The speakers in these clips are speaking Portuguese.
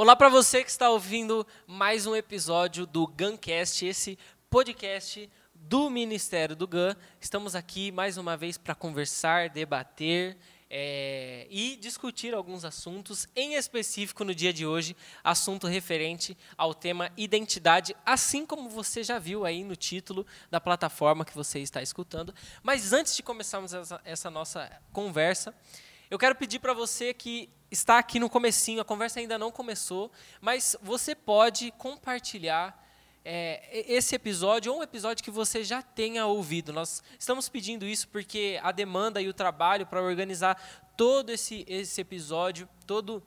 Olá para você que está ouvindo mais um episódio do Guncast, esse podcast do Ministério do GAN. Estamos aqui mais uma vez para conversar, debater é, e discutir alguns assuntos, em específico no dia de hoje, assunto referente ao tema identidade, assim como você já viu aí no título da plataforma que você está escutando. Mas antes de começarmos essa, essa nossa conversa, eu quero pedir para você que está aqui no comecinho, a conversa ainda não começou, mas você pode compartilhar é, esse episódio ou um episódio que você já tenha ouvido. Nós estamos pedindo isso porque a demanda e o trabalho para organizar todo esse, esse episódio, todo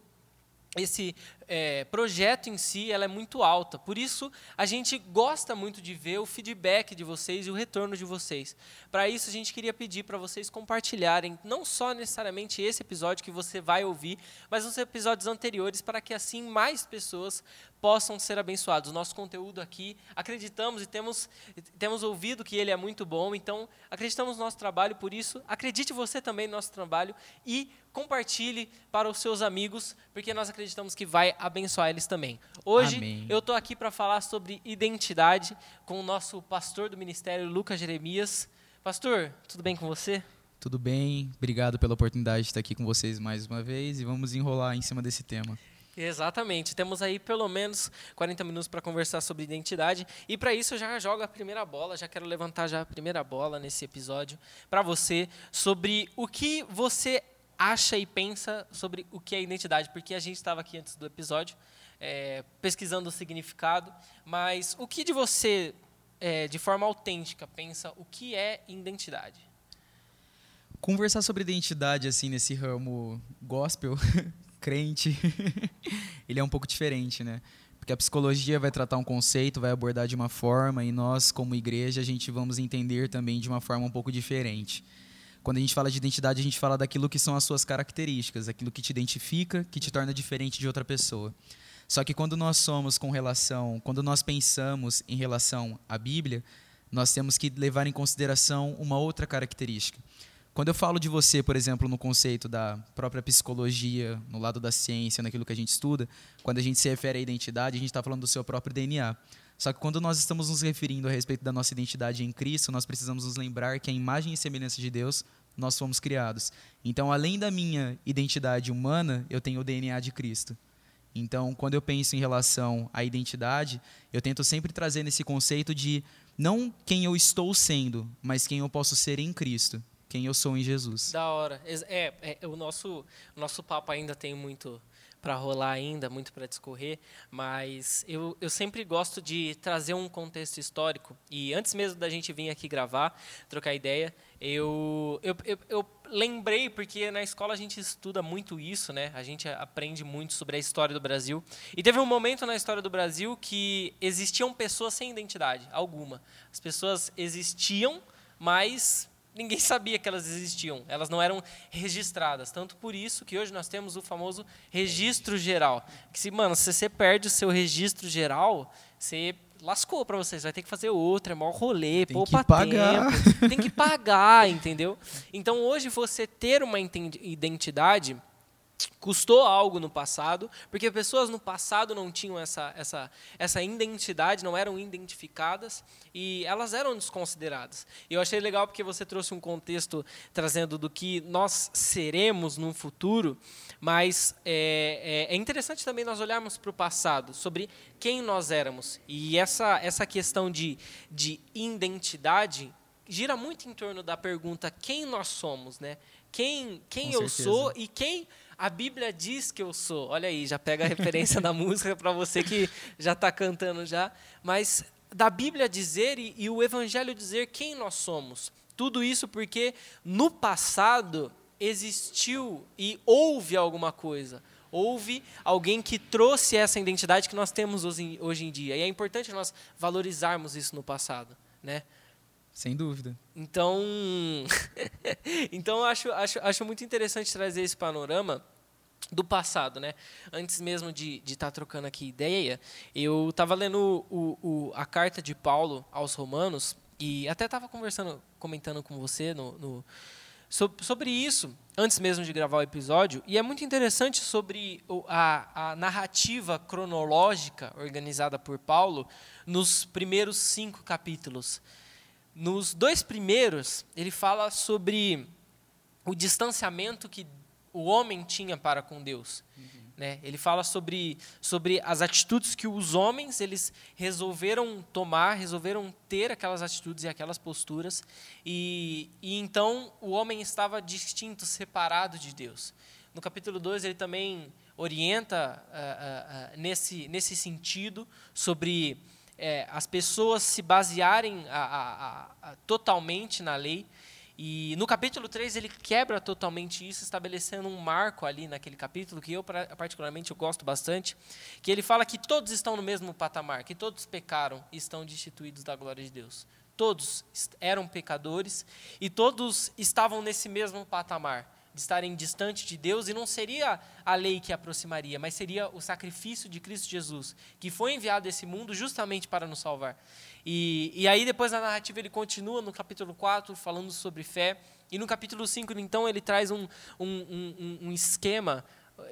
esse é, projeto em si ela é muito alta. Por isso, a gente gosta muito de ver o feedback de vocês e o retorno de vocês. Para isso, a gente queria pedir para vocês compartilharem não só necessariamente esse episódio que você vai ouvir, mas os episódios anteriores, para que assim mais pessoas possam ser abençoados. Nosso conteúdo aqui, acreditamos e temos, temos ouvido que ele é muito bom, então acreditamos no nosso trabalho, por isso, acredite você também no nosso trabalho e compartilhe para os seus amigos, porque nós acreditamos que vai abençoar eles também. Hoje Amém. eu estou aqui para falar sobre identidade com o nosso pastor do ministério, Lucas Jeremias. Pastor, tudo bem com você? Tudo bem, obrigado pela oportunidade de estar aqui com vocês mais uma vez e vamos enrolar em cima desse tema. Exatamente. Temos aí pelo menos 40 minutos para conversar sobre identidade. E para isso eu já jogo a primeira bola, já quero levantar já a primeira bola nesse episódio para você sobre o que você acha e pensa sobre o que é identidade, porque a gente estava aqui antes do episódio é, pesquisando o significado, mas o que de você, é, de forma autêntica, pensa o que é identidade? Conversar sobre identidade assim nesse ramo gospel crente, ele é um pouco diferente, né? Porque a psicologia vai tratar um conceito, vai abordar de uma forma, e nós, como igreja, a gente vamos entender também de uma forma um pouco diferente. Quando a gente fala de identidade, a gente fala daquilo que são as suas características, aquilo que te identifica, que te torna diferente de outra pessoa. Só que quando nós somos com relação, quando nós pensamos em relação à Bíblia, nós temos que levar em consideração uma outra característica. Quando eu falo de você, por exemplo, no conceito da própria psicologia, no lado da ciência, naquilo que a gente estuda, quando a gente se refere à identidade, a gente está falando do seu próprio DNA. Só que quando nós estamos nos referindo a respeito da nossa identidade em Cristo, nós precisamos nos lembrar que a imagem e semelhança de Deus nós fomos criados. Então, além da minha identidade humana, eu tenho o DNA de Cristo. Então, quando eu penso em relação à identidade, eu tento sempre trazer nesse conceito de não quem eu estou sendo, mas quem eu posso ser em Cristo quem eu sou em Jesus. Da hora. É, é o nosso o nosso papo ainda tem muito para rolar ainda, muito para discorrer, mas eu, eu sempre gosto de trazer um contexto histórico. E antes mesmo da gente vir aqui gravar, trocar ideia, eu, eu, eu, eu lembrei, porque na escola a gente estuda muito isso, né? A gente aprende muito sobre a história do Brasil. E teve um momento na história do Brasil que existiam pessoas sem identidade, alguma. As pessoas existiam, mas ninguém sabia que elas existiam, elas não eram registradas. Tanto por isso que hoje nós temos o famoso registro geral. Que se, mano, se você perde o seu registro geral, você lascou para você, você vai ter que fazer outro, é maior rolê, tem poupa que pagar. tempo, tem que pagar, entendeu? Então hoje você ter uma identidade custou algo no passado, porque pessoas no passado não tinham essa, essa, essa identidade, não eram identificadas e elas eram desconsideradas. Eu achei legal porque você trouxe um contexto trazendo do que nós seremos no futuro, mas é, é, é interessante também nós olharmos para o passado, sobre quem nós éramos. E essa, essa questão de, de identidade gira muito em torno da pergunta quem nós somos, né? Quem, quem eu sou e quem a Bíblia diz que eu sou. Olha aí, já pega a referência da música para você que já está cantando já. Mas da Bíblia dizer e, e, o Evangelho dizer quem nós somos. Tudo isso porque no passado existiu e houve alguma coisa. Houve alguém que trouxe essa identidade que nós temos hoje, hoje em dia. E é importante nós valorizarmos isso no passado. Né? Sem dúvida. Então, então acho, acho, acho muito interessante trazer esse panorama do passado, né? Antes mesmo de estar tá trocando aqui ideia, eu estava lendo o, o, a carta de Paulo aos Romanos e até estava conversando, comentando com você no, no sobre isso, antes mesmo de gravar o episódio, e é muito interessante sobre a, a narrativa cronológica organizada por Paulo nos primeiros cinco capítulos. Nos dois primeiros, ele fala sobre o distanciamento que o homem tinha para com Deus. Uhum. Né? Ele fala sobre, sobre as atitudes que os homens eles resolveram tomar, resolveram ter aquelas atitudes e aquelas posturas, e, e então o homem estava distinto, separado de Deus. No capítulo 2, ele também orienta uh, uh, uh, nesse, nesse sentido sobre é, as pessoas se basearem a, a, a, totalmente na lei e no capítulo 3 ele quebra totalmente isso, estabelecendo um marco ali naquele capítulo, que eu particularmente eu gosto bastante, que ele fala que todos estão no mesmo patamar, que todos pecaram e estão destituídos da glória de Deus. Todos eram pecadores e todos estavam nesse mesmo patamar de estarem distante de Deus, e não seria a lei que aproximaria, mas seria o sacrifício de Cristo Jesus, que foi enviado a esse mundo justamente para nos salvar. E, e aí, depois na narrativa, ele continua no capítulo 4, falando sobre fé, e no capítulo 5, então, ele traz um, um, um, um esquema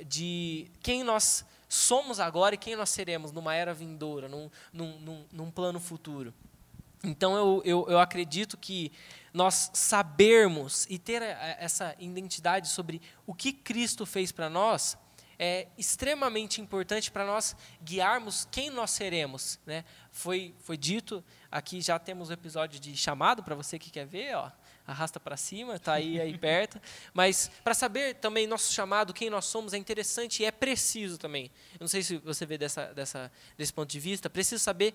de quem nós somos agora e quem nós seremos numa era vindoura, num, num, num, num plano futuro. Então, eu, eu, eu acredito que nós sabermos e ter essa identidade sobre o que Cristo fez para nós é extremamente importante para nós guiarmos quem nós seremos. Né? Foi, foi dito, aqui já temos o episódio de chamado, para você que quer ver, ó, arrasta para cima, está aí, aí perto. Mas para saber também nosso chamado, quem nós somos, é interessante e é preciso também. Eu não sei se você vê dessa, dessa, desse ponto de vista, preciso saber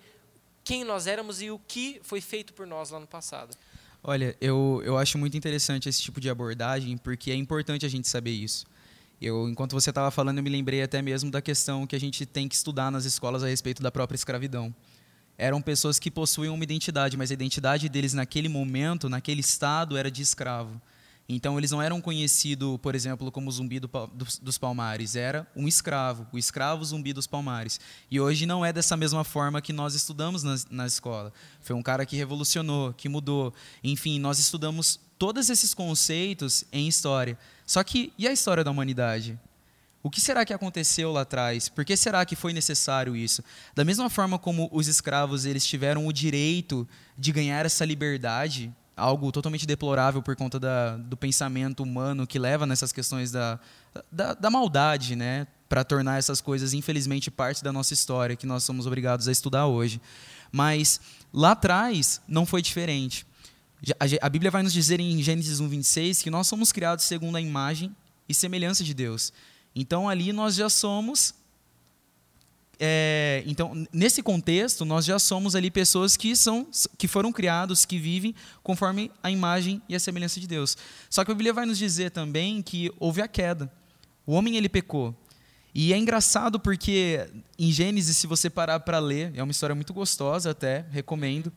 quem nós éramos e o que foi feito por nós lá no passado. Olha, eu, eu acho muito interessante esse tipo de abordagem, porque é importante a gente saber isso. Eu, enquanto você estava falando, eu me lembrei até mesmo da questão que a gente tem que estudar nas escolas a respeito da própria escravidão. Eram pessoas que possuíam uma identidade, mas a identidade deles naquele momento, naquele estado, era de escravo. Então eles não eram conhecidos, por exemplo, como zumbi do, dos, palmares, era um escravo, o escravo zumbi dos palmares. E hoje não é dessa mesma forma que nós estudamos na, na escola. Foi um cara que revolucionou, que mudou. Enfim, nós estudamos todos esses conceitos em história. Só que e a história da humanidade? O que será que aconteceu lá atrás? Por que será que foi necessário isso? Da mesma forma como os escravos eles tiveram o direito de ganhar essa liberdade, algo totalmente deplorável por conta da, do pensamento humano que leva nessas questões da, da, da maldade, né? Para tornar essas coisas, infelizmente, parte da nossa história, que nós somos obrigados a estudar hoje. Mas lá atrás não foi diferente. A Bíblia vai nos dizer em Gênesis 1, 26 que nós somos criados segundo a imagem e semelhança de Deus. Então ali nós já somos é, então, nesse contexto, nós já somos ali pessoas que são que foram criados, que vivem conforme a imagem e a semelhança de Deus. Só que a Bíblia vai nos dizer também que houve a queda. O homem ele pecou. E é engraçado porque em Gênesis, se você parar para ler, é uma história muito gostosa até, recomendo.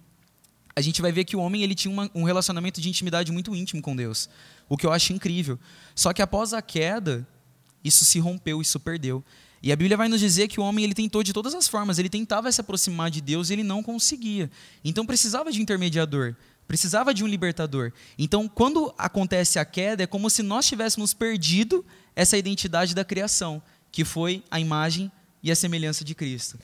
A gente vai ver que o homem ele tinha uma, um relacionamento de intimidade muito íntimo com Deus, o que eu acho incrível. Só que após a queda, isso se rompeu, isso perdeu. E a Bíblia vai nos dizer que o homem ele tentou de todas as formas, ele tentava se aproximar de Deus e ele não conseguia. Então precisava de um intermediador, precisava de um libertador. Então, quando acontece a queda, é como se nós tivéssemos perdido essa identidade da criação, que foi a imagem e a semelhança de Cristo.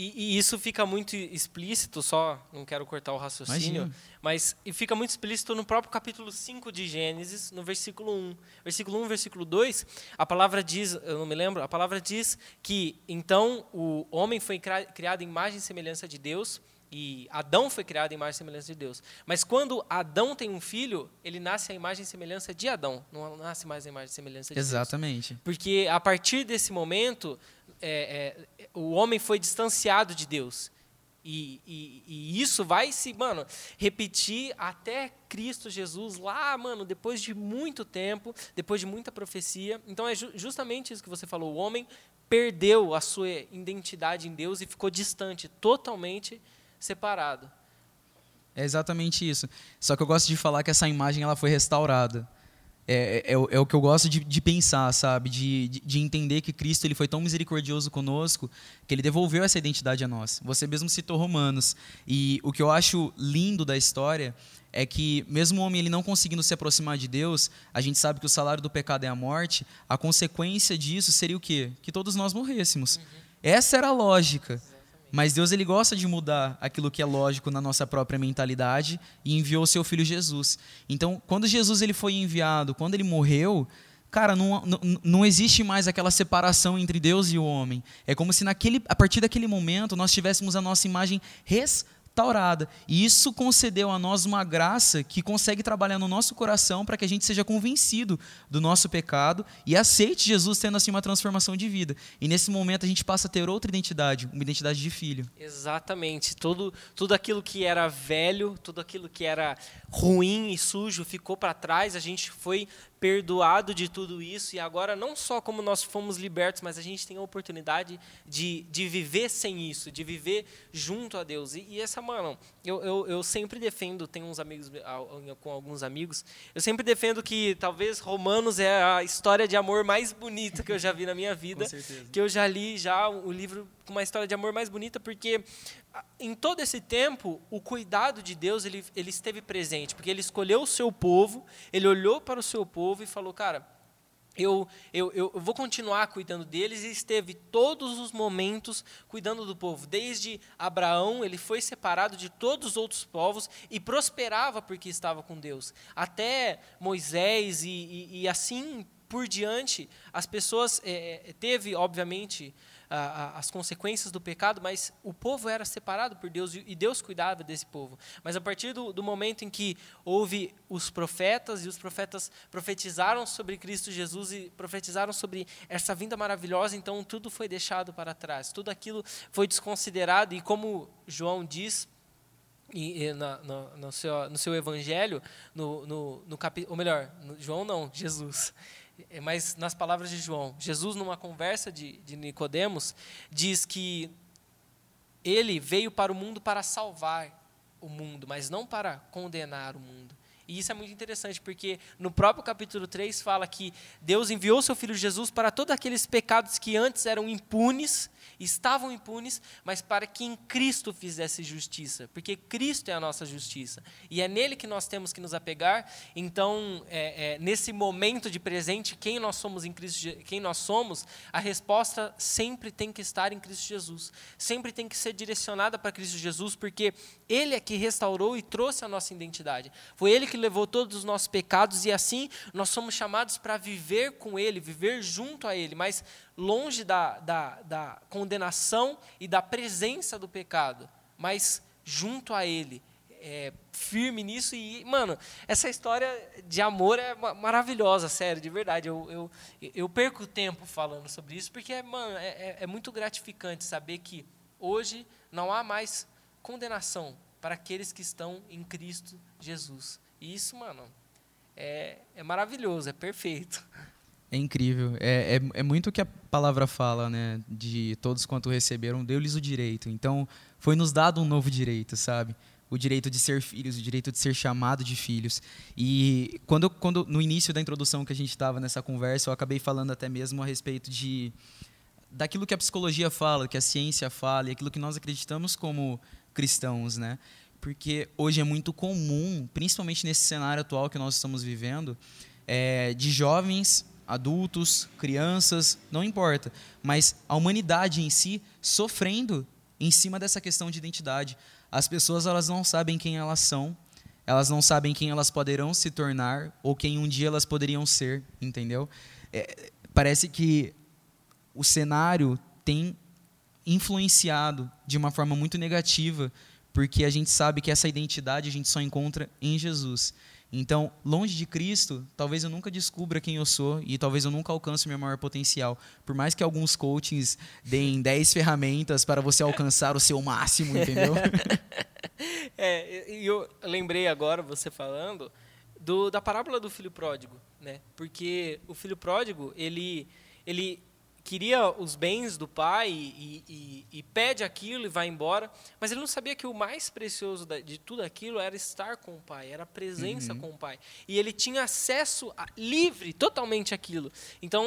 E, e, isso fica muito explícito, só não quero cortar o raciocínio, Imagina. mas fica muito explícito no próprio capítulo 5 de Gênesis, no versículo 1. Versículo 1, versículo 2, a palavra diz, eu não me lembro, a palavra diz que então o homem foi criado em imagem e semelhança de Deus, e Adão foi criado em imagem e semelhança de Deus. Mas quando Adão tem um filho, ele nasce a imagem e semelhança de Adão, não nasce mais a imagem e semelhança de Exatamente. Deus. Exatamente. Porque a partir desse momento, é, é, o homem foi distanciado de Deus. E, e, e, isso vai se, mano, repetir até Cristo Jesus lá, mano, depois de muito tempo, depois de muita profecia. Então é ju justamente isso que você falou. O homem perdeu a sua identidade em Deus e ficou distante, totalmente separado. É exatamente isso. Só que eu gosto de falar que essa imagem ela foi restaurada. É, é, é, o que eu gosto de, de pensar, sabe? De, de, de, entender que Cristo ele foi tão misericordioso conosco que ele devolveu essa identidade a nós. Você mesmo citou Romanos. E o que eu acho lindo da história é que, mesmo o homem ele não conseguindo se aproximar de Deus, a gente sabe que o salário do pecado é a morte, a consequência disso seria o quê? Que todos nós morrêssemos. Uhum. Essa era a lógica. Mas Deus ele gosta de mudar aquilo que é lógico na nossa própria mentalidade e enviou o seu filho Jesus. Então, quando Jesus ele foi enviado, quando ele morreu, cara, não, não, não existe mais aquela separação entre Deus e o homem. É como se naquele, a partir daquele momento nós tivéssemos a nossa imagem restaurada restaurada. E isso concedeu a nós uma graça que consegue trabalhar no nosso coração para que a gente seja convencido do nosso pecado e aceite Jesus tendo assim uma transformação de vida. E nesse momento a gente passa a ter outra identidade, uma identidade de filho. Exatamente. Tudo, tudo aquilo que era velho, tudo aquilo que era ruim e sujo ficou para trás, a gente foi perdoado de tudo isso e agora não só como nós fomos libertos, mas a gente tem a oportunidade de, de viver sem isso, de viver junto a Deus. E, e essa, mano, eu, eu, eu sempre defendo, tenho uns amigos, com alguns amigos, eu sempre defendo que talvez Romanos é a história de amor mais bonita que eu já vi na minha vida, que eu já li já o livro com uma história de amor mais bonita, porque em todo esse tempo, o cuidado de Deus ele, ele esteve presente, porque ele escolheu o seu povo, ele olhou para o seu povo e falou: Cara, eu, eu, eu vou continuar cuidando deles, e esteve todos os momentos cuidando do povo. Desde Abraão, ele foi separado de todos os outros povos e prosperava porque estava com Deus. Até Moisés e, e, e assim por diante, as pessoas. É, teve, obviamente, as consequências do pecado, mas o povo era separado por Deus e Deus cuidava desse povo. Mas a partir do, do momento em que houve os profetas e os profetas profetizaram sobre Cristo Jesus e profetizaram sobre essa vinda maravilhosa, então tudo foi deixado para trás, tudo aquilo foi desconsiderado e como João diz e, e na, no, no, seu, no seu evangelho, no, no, no ou melhor, João não, Jesus. É, mas nas palavras de João, Jesus numa conversa de, de Nicodemos diz que ele veio para o mundo para salvar o mundo, mas não para condenar o mundo. E isso é muito interessante, porque no próprio capítulo 3 fala que Deus enviou seu filho Jesus para todos aqueles pecados que antes eram impunes, estavam impunes, mas para que em Cristo fizesse justiça, porque Cristo é a nossa justiça. E é nele que nós temos que nos apegar. Então, é, é, nesse momento de presente, quem nós somos em Cristo, quem nós somos, a resposta sempre tem que estar em Cristo Jesus. Sempre tem que ser direcionada para Cristo Jesus, porque Ele é que restaurou e trouxe a nossa identidade. Foi Ele que levou todos os nossos pecados e assim nós somos chamados para viver com Ele, viver junto a Ele, mas longe da, da, da condenação e da presença do pecado, mas junto a Ele, é, firme nisso. E, mano, essa história de amor é maravilhosa, sério, de verdade. Eu, eu, eu perco tempo falando sobre isso, porque, mano, é, é, é muito gratificante saber que hoje não há mais condenação para aqueles que estão em Cristo Jesus. E isso, mano, é, é maravilhoso, é perfeito. É incrível. É, é, é, muito o que a palavra fala, né? De todos quanto receberam, deu-lhes o direito. Então, foi nos dado um novo direito, sabe? O direito de ser filhos, o direito de ser chamado de filhos. E quando, quando no início da introdução que a gente estava nessa conversa, eu acabei falando até mesmo a respeito de daquilo que a psicologia fala, que a ciência fala, e aquilo que nós acreditamos como cristãos, né? Porque hoje é muito comum, principalmente nesse cenário atual que nós estamos vivendo, é, de jovens adultos, crianças, não importa, mas a humanidade em si sofrendo em cima dessa questão de identidade. As pessoas elas não sabem quem elas são, elas não sabem quem elas poderão se tornar ou quem um dia elas poderiam ser, entendeu? É, parece que o cenário tem influenciado de uma forma muito negativa, porque a gente sabe que essa identidade a gente só encontra em Jesus. Então, longe de Cristo, talvez eu nunca descubra quem eu sou e talvez eu nunca alcance meu maior potencial. Por mais que alguns coachings deem 10 ferramentas para você alcançar o seu máximo, entendeu? é, e eu lembrei agora, você falando, do, da parábola do filho pródigo, né? Porque o filho pródigo, ele, ele queria os bens do pai e, e, e, pede aquilo e vai embora, mas ele não sabia que o mais precioso de tudo aquilo era estar com o pai, era a presença uhum. com o pai. E ele tinha acesso a, livre totalmente àquilo. Então,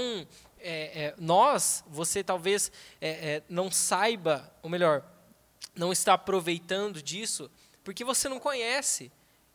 é, é, nós, você talvez é, é não saiba, ou melhor, não está aproveitando disso, porque você não conhece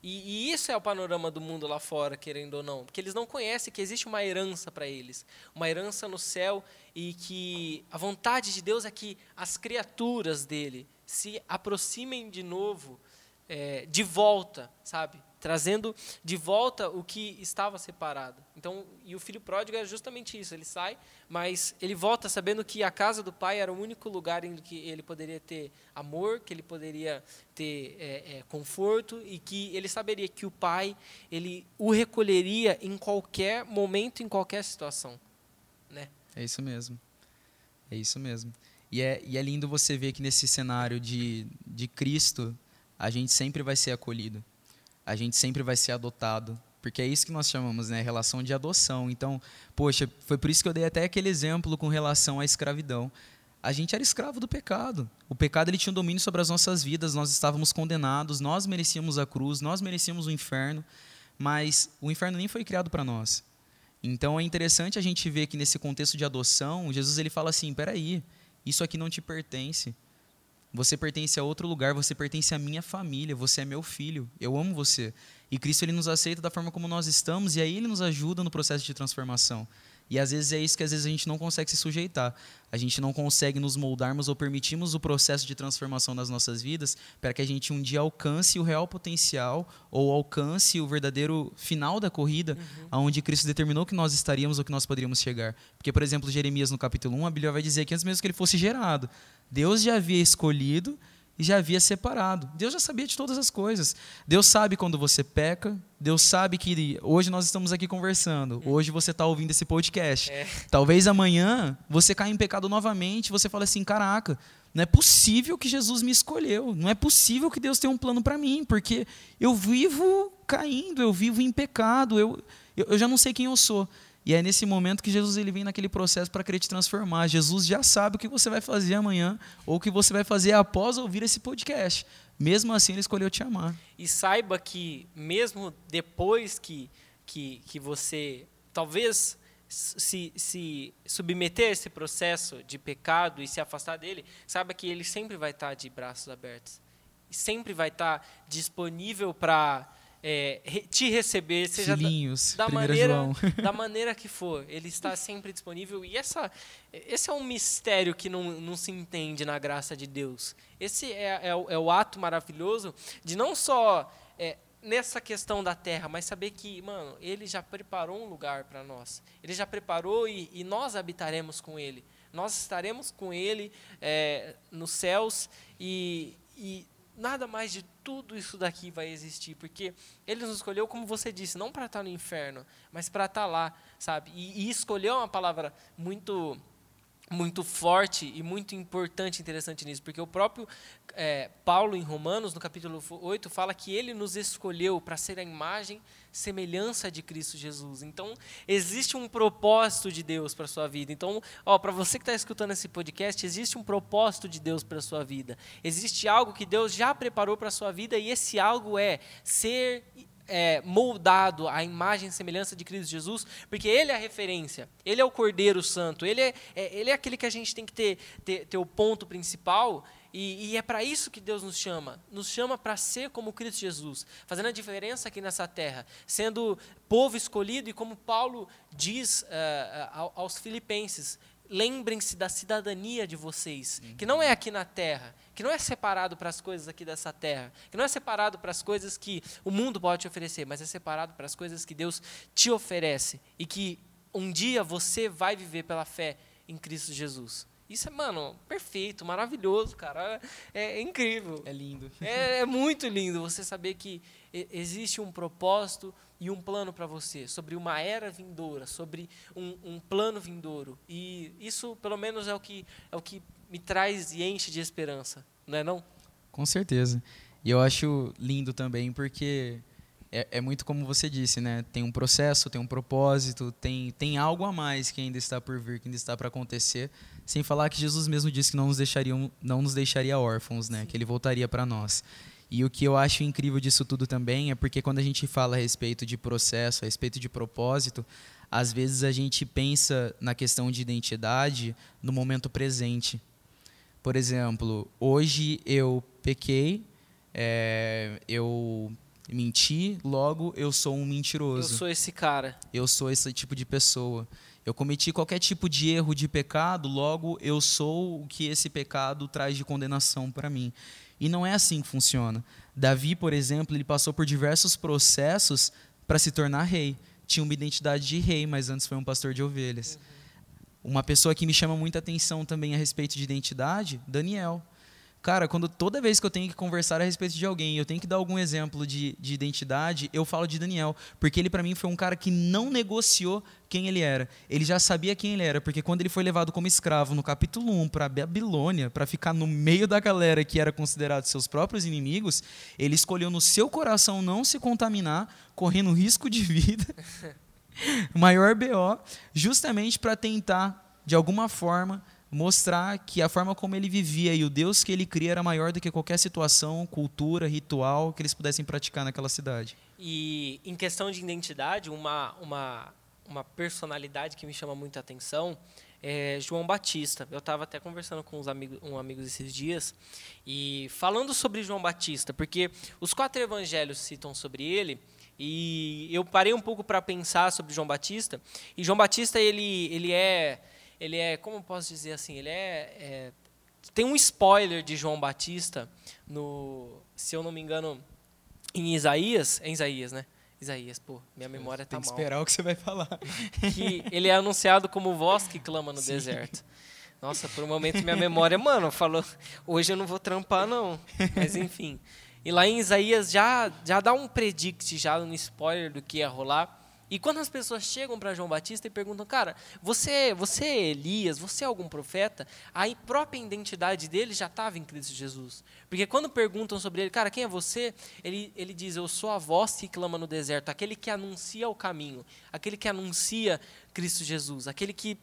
e, e, isso é o panorama do mundo lá fora, querendo ou não. Porque eles não conhecem que existe uma herança para eles. Uma herança no céu e que a vontade de Deus é que as criaturas dele se aproximem de novo, é, de volta, sabe? trazendo de volta o que estava separado. Então, e o filho pródigo é justamente isso. Ele sai, mas ele volta sabendo que a casa do pai era o único lugar em que ele poderia ter amor, que ele poderia ter é, é, conforto e que ele saberia que o pai ele o recolheria em qualquer momento, em qualquer situação, né? É isso mesmo. É isso mesmo. E é, e é lindo você ver que nesse cenário de, de Cristo, a gente sempre vai ser acolhido a gente sempre vai ser adotado. Porque é isso que nós chamamos, né? Relação de adoção. Então, poxa, foi por isso que eu dei até aquele exemplo com relação à escravidão. A gente era escravo do pecado. O pecado ele tinha um domínio sobre as nossas vidas, nós estávamos condenados, nós merecíamos a cruz, nós merecíamos o inferno, mas o inferno nem foi criado para nós. Então é interessante a gente ver que nesse contexto de adoção, Jesus ele fala assim: peraí, isso aqui não te pertence. Você pertence a outro lugar, você pertence à minha família, você é meu filho, eu amo você. E Cristo ele nos aceita da forma como nós estamos e aí ele nos ajuda no processo de transformação. E às vezes é isso que às vezes a gente não consegue se sujeitar. A gente não consegue nos moldarmos ou permitirmos o processo de transformação das nossas vidas para que a gente um dia alcance o real potencial ou alcance o verdadeiro final da corrida, uhum. aonde Cristo determinou que nós estaríamos ou que nós poderíamos chegar. Porque, por exemplo, Jeremias no capítulo 1, a Bíblia vai dizer que antes mesmo que ele fosse gerado, Deus já havia escolhido e já havia separado. Deus já sabia de todas as coisas. Deus sabe quando você peca. Deus sabe que hoje nós estamos aqui conversando. Hoje você está ouvindo esse podcast. É. Talvez amanhã você caia em pecado novamente. Você fala assim: caraca, não é possível que Jesus me escolheu. Não é possível que Deus tenha um plano para mim, porque eu vivo caindo, eu vivo em pecado. Eu, eu já não sei quem eu sou. E é nesse momento que Jesus ele vem naquele processo para querer te transformar. Jesus já sabe o que você vai fazer amanhã ou o que você vai fazer após ouvir esse podcast. Mesmo assim, ele escolheu te amar. E saiba que mesmo depois que que, que você talvez se, se submeter a esse processo de pecado e se afastar dele, saiba que ele sempre vai estar de braços abertos. Sempre vai estar disponível para é, te receber, seja Filhinhos, da, da maneira, da maneira que for. Ele está sempre disponível. E essa, esse é um mistério que não, não se entende na graça de Deus. Esse é, é, o, é o ato maravilhoso de não só é, nessa questão da terra, mas saber que, mano, ele já preparou um lugar para nós. Ele já preparou e, e, nós habitaremos com ele. Nós estaremos com ele é, nos céus e, e nada mais de tudo isso daqui vai existir, porque ele nos escolheu, como você disse, não para estar no inferno, mas para estar lá, sabe? E, e escolheu uma palavra muito muito forte e muito importante interessante nisso, porque o próprio é, Paulo, em Romanos, no capítulo 8, fala que ele nos escolheu para ser a imagem, semelhança de Cristo Jesus. Então, existe um propósito de Deus para a sua vida. Então, para você que está escutando esse podcast, existe um propósito de Deus para a sua vida. Existe algo que Deus já preparou para a sua vida e esse algo é ser é, moldado à imagem e semelhança de Cristo Jesus, porque Ele é a referência, Ele é o Cordeiro Santo, Ele é, é Ele é aquele que a gente tem que ter, ter, ter o ponto principal, e, e é para isso que Deus nos chama, nos chama para ser como Cristo Jesus, fazendo a diferença aqui nessa terra, sendo povo escolhido, e como Paulo diz uh, aos filipenses, lembrem-se da cidadania de vocês, que não é aqui na terra, que não é separado para as coisas aqui dessa terra, que não é separado para as coisas que o mundo pode te oferecer, mas é separado para as coisas que Deus te oferece e que um dia você vai viver pela fé em Cristo Jesus. Isso é, mano, perfeito, maravilhoso, cara. É, é incrível. É lindo. É, é, muito lindo você saber que existe um propósito e um plano para você, sobre uma era vindoura, sobre um, um, plano vindouro. E isso, pelo menos, é o que é o que me traz e enche de esperança, não é não? Com certeza. E eu acho lindo também porque é, é, muito como você disse, né? Tem um processo, tem um propósito, tem, tem algo a mais que ainda está por vir, que ainda está para acontecer. Sem falar que Jesus mesmo disse que não nos deixaria, não nos deixaria órfãos, né? Que ele voltaria para nós. E o que eu acho incrível disso tudo também é porque quando a gente fala a respeito de processo, a respeito de propósito, às vezes a gente pensa na questão de identidade no momento presente. Por exemplo, hoje eu pequei, é, eu menti, logo eu sou um mentiroso. Eu sou esse cara. Eu sou esse tipo de pessoa. Eu cometi qualquer tipo de erro, de pecado, logo eu sou o que esse pecado traz de condenação para mim. E não é assim que funciona. Davi, por exemplo, ele passou por diversos processos para se tornar rei. Tinha uma identidade de rei, mas antes foi um pastor de ovelhas. Uhum. Uma pessoa que me chama muita atenção também a respeito de identidade, Daniel. Cara, quando toda vez que eu tenho que conversar a respeito de alguém, eu tenho que dar algum exemplo de, de identidade, eu falo de Daniel, porque ele para mim foi um cara que não negociou quem ele era. Ele já sabia quem ele era, porque quando ele foi levado como escravo no capítulo 1 para Babilônia, para ficar no meio da galera que era considerado seus próprios inimigos, ele escolheu no seu coração não se contaminar, correndo risco de vida. maior BO, justamente para tentar de alguma forma mostrar que a forma como ele vivia e o Deus que ele cria era maior do que qualquer situação, cultura, ritual que eles pudessem praticar naquela cidade. E em questão de identidade, uma, uma, uma personalidade que me chama muita atenção é João Batista. Eu estava até conversando com uns amigos, um amigo esses dias e falando sobre João Batista, porque os quatro evangelhos citam sobre ele. E eu parei um pouco para pensar sobre João Batista. E João Batista ele, ele é ele é, como posso dizer assim, ele é, é, tem um spoiler de João Batista no, se eu não me engano, em Isaías, é em Isaías, né? Isaías, pô, minha memória tá mal. Tem que esperar o que você vai falar. Que ele é anunciado como voz que clama no Sim. deserto. Nossa, por um momento minha memória, mano, falou, hoje eu não vou trampar não. Mas enfim. E lá em Isaías já já dá um predict já um spoiler do que ia rolar. E quando as pessoas chegam para João Batista e perguntam, cara, você, você é Elias, você é algum profeta? A própria identidade dele já estava em Cristo Jesus. Porque quando perguntam sobre ele, cara, quem é você? Ele, ele diz, eu sou a voz que clama no deserto, aquele que anuncia o caminho, aquele que anuncia Cristo Jesus, aquele que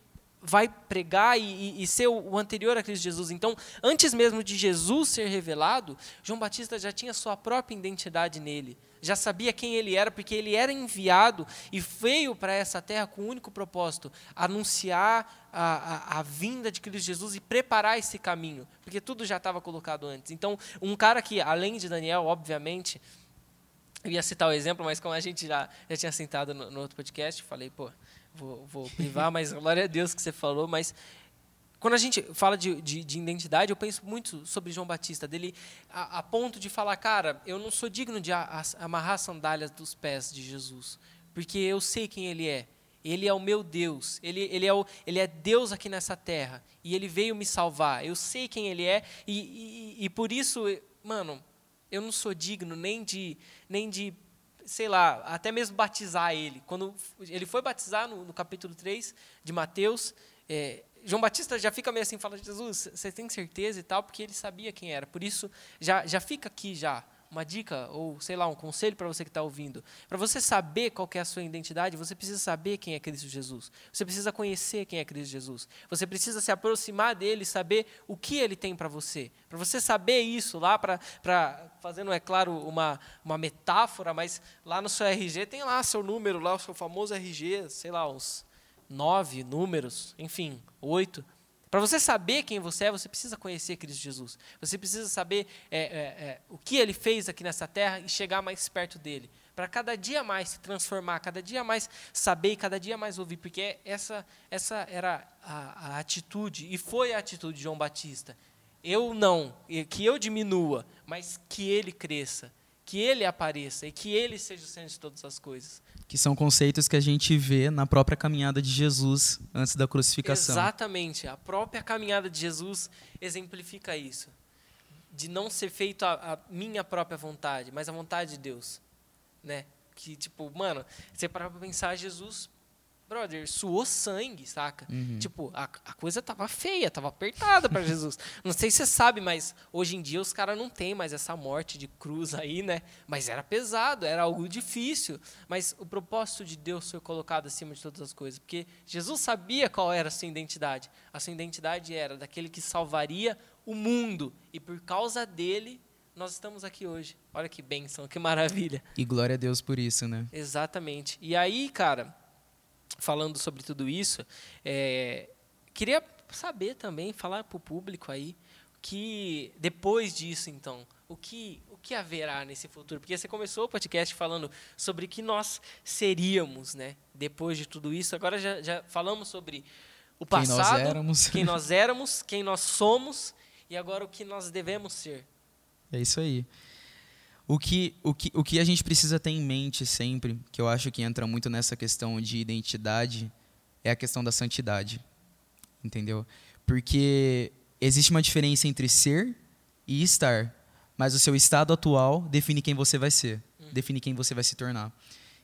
vai pregar e, e, ser o, anterior a Cristo Jesus. Então, antes mesmo de Jesus ser revelado, João Batista já tinha sua própria identidade nele já sabia quem ele era, porque ele era enviado e veio para essa terra com o único propósito: anunciar a, a, a, vinda de Cristo Jesus e preparar esse caminho, porque tudo já estava colocado antes. Então, um cara que, além de Daniel, obviamente, eu ia citar o exemplo, mas como a gente já, já tinha sentado no, no outro podcast, falei, pô, vou, vou privar, mas glória a Deus que você falou, mas quando a gente fala de, de, de, identidade, eu penso muito sobre João Batista, dele a, a ponto de falar, cara, eu não sou digno de a, a, amarrar sandálias dos pés de Jesus, porque eu sei quem Ele é. Ele é o meu Deus, ele, ele, é o, ele é Deus aqui nessa terra, e Ele veio me salvar. Eu sei quem Ele é, e, e, e por isso, mano, eu não sou digno nem de, nem de sei lá, até mesmo batizar ele. Quando ele foi batizar no, no capítulo 3 de Mateus, é, João Batista já fica meio assim, fala, Jesus, você tem certeza e tal, porque ele sabia quem era. Por isso, já, já fica aqui já uma dica, ou sei lá, um conselho para você que está ouvindo. Para você saber qual é a sua identidade, você precisa saber quem é Cristo Jesus. Você precisa conhecer quem é Cristo Jesus. Você precisa se aproximar dele, saber o que ele tem para você. Para você saber isso lá, para fazendo, é claro, uma, uma metáfora, mas lá no seu RG tem lá seu número, lá o seu famoso RG, sei lá, uns nove números, enfim, oito. Para você saber quem você é, você precisa conhecer Cristo Jesus. Você precisa saber é, é, é, o que Ele fez aqui nessa terra e chegar mais perto dele. Para cada dia mais se transformar, cada dia mais saber e cada dia mais ouvir. Porque essa, essa era a, a atitude, e foi a atitude de João Batista. Eu não, que eu diminua, mas que ele cresça, que ele apareça e que ele seja o centro de todas as coisas que são conceitos que a gente vê na própria caminhada de Jesus antes da crucificação. Exatamente, a própria caminhada de Jesus exemplifica isso, de não ser feito a, a minha própria vontade, mas a vontade de Deus, né? Que tipo, mano, você para pensar, Jesus brother, suou sangue, saca? Uhum. Tipo, a, a coisa tava feia, tava apertada para Jesus. Não sei se você sabe, mas hoje em dia os caras não têm mais essa morte de cruz aí, né? Mas era pesado, era algo difícil. Mas o propósito de Deus foi colocado acima de todas as coisas, porque Jesus sabia qual era a sua identidade. A sua identidade era daquele que salvaria o mundo, e por causa dele nós estamos aqui hoje. Olha que bênção, que maravilha. E glória a Deus por isso, né? Exatamente. E aí, cara, falando sobre tudo isso, é, queria saber também, falar para o público aí, que depois disso, então, o que, o que haverá nesse futuro? Porque você começou o podcast falando sobre o que nós seríamos, né? Depois de tudo isso, agora já, já falamos sobre o passado, quem nós éramos, quem nós, éramos, quem nós somos e agora o que nós devemos ser. É isso aí. O que, o, que, o que a gente precisa ter em mente sempre, que eu acho que entra muito nessa questão de identidade, é a questão da santidade. Entendeu? Porque existe uma diferença entre ser e estar. Mas o seu estado atual define quem você vai ser, define quem você vai se tornar.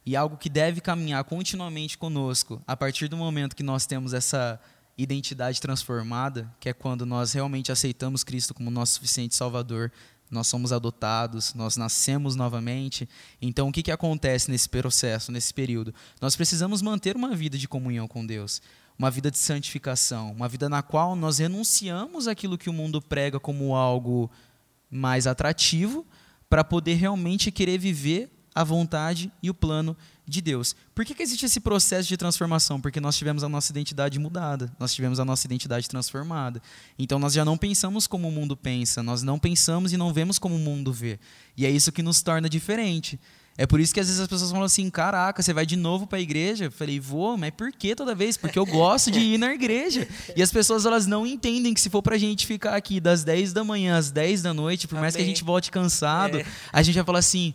E algo que deve caminhar continuamente conosco, a partir do momento que nós temos essa identidade transformada, que é quando nós realmente aceitamos Cristo como nosso suficiente Salvador, nós somos adotados, nós nascemos novamente. Então, o que, que acontece nesse processo, nesse período? Nós precisamos manter uma vida de comunhão com Deus, uma vida de santificação, uma vida na qual nós renunciamos aquilo que o mundo prega como algo mais atrativo, para poder realmente querer viver a vontade e o plano de Deus. Por que, que existe esse processo de transformação? Porque nós tivemos a nossa identidade mudada, nós tivemos a nossa identidade transformada. Então nós já não pensamos como o mundo pensa, nós não pensamos e não vemos como o mundo vê. E é isso que nos torna diferente. É por isso que às vezes as pessoas falam assim: caraca, você vai de novo para a igreja? Eu falei, vou, mas por que toda vez? Porque eu gosto de ir na igreja. E as pessoas elas não entendem que se for para a gente ficar aqui das 10 da manhã às 10 da noite, por mais que a gente volte cansado, é. a gente vai falar assim: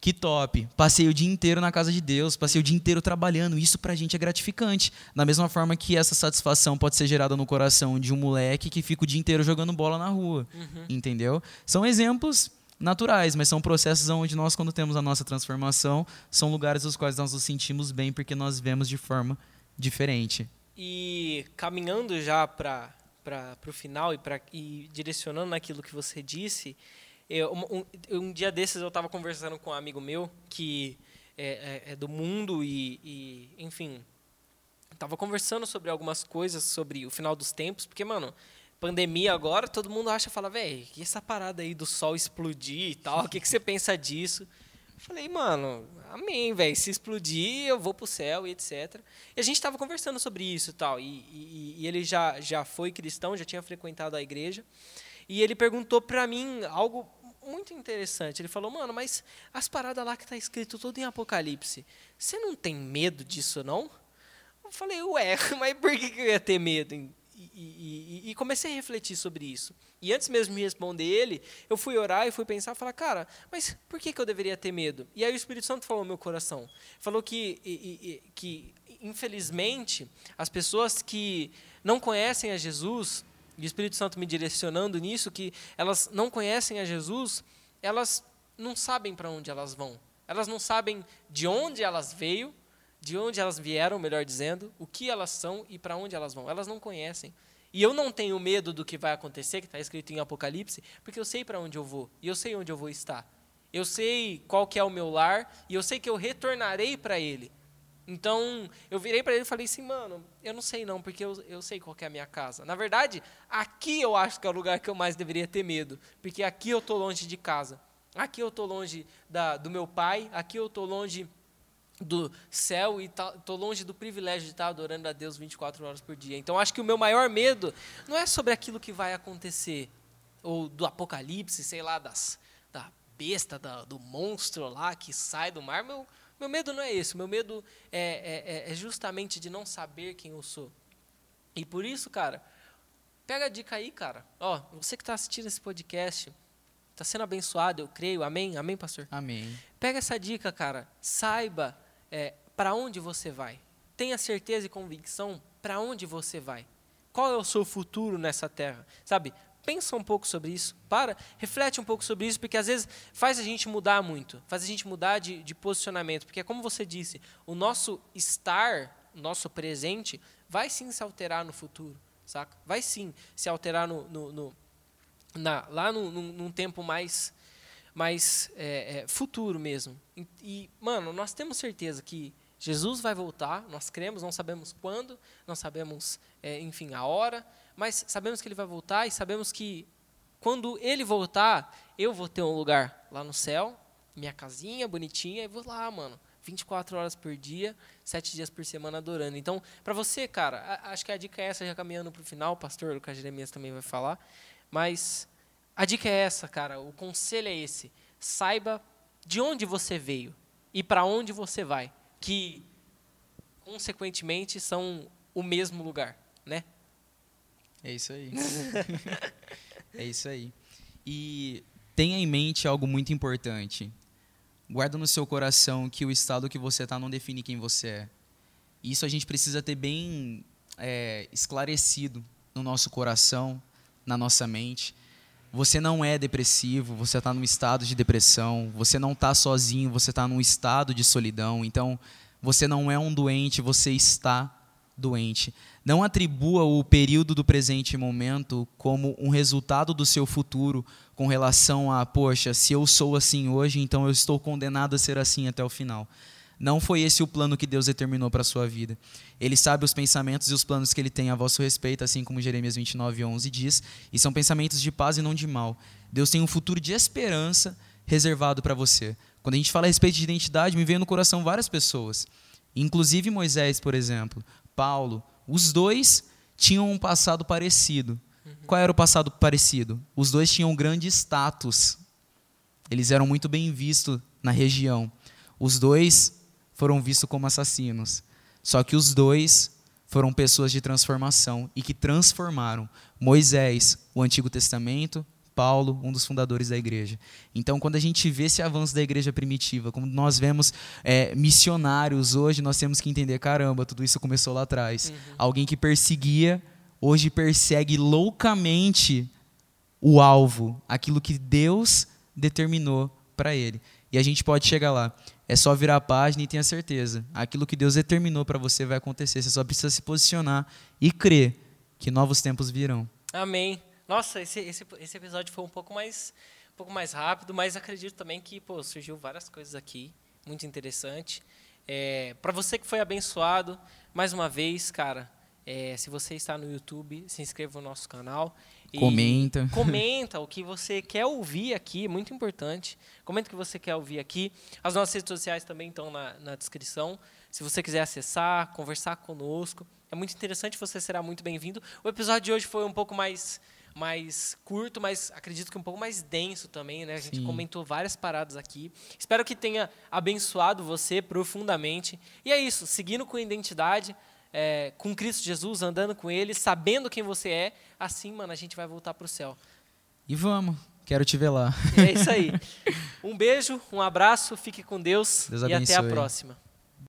que top. Passei o dia inteiro na casa de Deus, passei o dia inteiro trabalhando. Isso pra gente é gratificante. Da mesma forma que essa satisfação pode ser gerada no coração de um moleque que fica o dia inteiro jogando bola na rua. Uhum. Entendeu? São exemplos naturais, mas são processos onde nós, quando temos a nossa transformação, são lugares nos quais nós nos sentimos bem porque nós vemos de forma diferente. E caminhando já para o final e, pra, e direcionando naquilo que você disse, eu, um, um, dia desses eu estava conversando com um amigo meu que é, é, é do mundo e, e enfim, estava conversando sobre algumas coisas sobre o final dos tempos, porque, mano, pandemia agora, todo mundo acha, fala, velho, e essa parada aí do sol explodir e tal, o que, que você pensa disso? Falei, mano, amém, velho, se explodir eu vou pro céu e etc. E a gente estava conversando sobre isso tal, e, e, e ele já, já foi cristão, já tinha frequentado a igreja, e ele perguntou para mim algo muito interessante. Ele falou, mano, mas as paradas lá que está escrito tudo em Apocalipse, você não tem medo disso, não? Eu falei, ué, mas por que, eu ia ter medo? E, e, e, e, comecei a refletir sobre isso. E antes mesmo de responder ele, eu fui orar e fui pensar, falar, cara, mas por que, que eu deveria ter medo? E aí o Espírito Santo falou no meu coração. Falou que, que, infelizmente, as pessoas que não conhecem a Jesus, e o Espírito Santo me direcionando nisso, que elas não conhecem a Jesus, elas não sabem para onde elas vão. Elas não sabem de onde elas veio, de onde elas vieram, melhor dizendo, o que elas são e para onde elas vão. Elas não conhecem. E eu não tenho medo do que vai acontecer, que está escrito em Apocalipse, porque eu sei para onde eu vou e eu sei onde eu vou estar. Eu sei qual que é o meu lar e eu sei que eu retornarei para ele. Então, eu virei para ele e falei assim, mano, eu não sei não, porque eu, eu sei qual é a minha casa. Na verdade, aqui eu acho que é o lugar que eu mais deveria ter medo, porque aqui eu estou longe de casa. Aqui eu estou longe da, do meu pai, aqui eu estou longe do céu e estou longe do privilégio de estar adorando a Deus 24 horas por dia. Então, acho que o meu maior medo não é sobre aquilo que vai acontecer, ou do apocalipse, sei lá, das, da besta, da, do monstro lá que sai do mar. Meu, meu medo não é esse, meu medo é, é, é, é justamente de não saber quem eu sou. E por isso, cara, pega a dica aí, cara. Ó, você que está assistindo esse podcast, está sendo abençoado, eu creio. Amém? Amém, pastor? Amém. Pega essa dica, cara. Saiba é, para onde você vai. Tenha certeza e convicção para onde você vai. Qual é o seu futuro nessa terra? Sabe? Pensa um pouco sobre isso, para, reflete um pouco sobre isso, porque às vezes faz a gente mudar muito, faz a gente mudar de, de posicionamento, porque como você disse, o nosso estar, nosso presente vai sim se alterar no futuro, saca? Vai sim se alterar no, no, no na, lá no, num, num, tempo mais, mais é, é, futuro mesmo. E, e, mano, nós temos certeza que Jesus vai voltar, nós cremos, não sabemos quando, não sabemos, é, enfim, a hora, mas sabemos que ele vai voltar e sabemos que quando ele voltar, eu vou ter um lugar lá no céu, minha casinha bonitinha, e vou lá, mano, 24 horas por dia, 7 dias por semana adorando. Então, para você, cara, a, acho que a dica é essa, já caminhando para o final, o pastor Lucas Jeremias também vai falar, mas a dica é essa, cara, o conselho é esse, saiba de onde você veio e para onde você vai, que, consequentemente, são o mesmo lugar, né? É isso aí. é isso aí. E tenha em mente algo muito importante. Guarda no seu coração que o estado que você está não define quem você é. Isso a gente precisa ter bem é, esclarecido no nosso coração, na nossa mente. Você não é depressivo, você está num estado de depressão, você não está sozinho, você está num estado de solidão. Então, você não é um doente, você está doente. Não atribua o período do presente momento como um resultado do seu futuro com relação a, poxa, se eu sou assim hoje, então eu estou condenado a ser assim até o final. Não foi esse o plano que Deus determinou para a sua vida. Ele sabe os pensamentos e os planos que ele tem a vosso respeito, assim como Jeremias 29, 11 diz, e são pensamentos de paz e não de mal. Deus tem um futuro de esperança reservado para você. Quando a gente fala a respeito de identidade, me veio no coração várias pessoas, inclusive Moisés, por exemplo, Paulo, os dois tinham um passado parecido. Uhum. Qual era o passado parecido? Os dois tinham um grande status. Eles eram muito bem vistos na região. Os dois foram vistos como assassinos. Só que os dois foram pessoas de transformação e que transformaram Moisés, o Antigo Testamento, Paulo, um dos fundadores da igreja. Então, quando a gente vê esse avanço da igreja primitiva, quando nós vemos é, missionários hoje, nós temos que entender: caramba, tudo isso começou lá atrás. Uhum. Alguém que perseguia, hoje persegue loucamente o alvo, aquilo que Deus determinou para ele. E a gente pode chegar lá. É só virar a página e tenha certeza. Aquilo que Deus determinou para você vai acontecer. Você só precisa se posicionar e crer que novos tempos virão. Amém. Nossa, esse, esse, esse episódio foi um pouco mais um pouco mais rápido, mas acredito também que pô, surgiu várias coisas aqui, muito interessante. É, para você que foi abençoado, mais uma vez, cara, é, se você está no YouTube, se inscreva no nosso canal. comenta. Comenta o que você quer ouvir aqui, muito importante. Comenta o que você quer ouvir aqui. As nossas redes sociais também estão na, na descrição. Se você quiser acessar, conversar conosco, é muito interessante, você será muito bem-vindo. O episódio de hoje foi um pouco mais mais curto, mas acredito que um pouco mais denso também, né? A gente Sim. comentou várias paradas aqui. Espero que tenha abençoado você profundamente. E é isso, seguindo com identidade, é, com Cristo Jesus, andando com Ele, sabendo quem você é, assim, mano, a gente vai voltar para o céu. E vamos, quero te ver lá. É isso aí. Um beijo, um abraço, fique com Deus, Deus e até a próxima.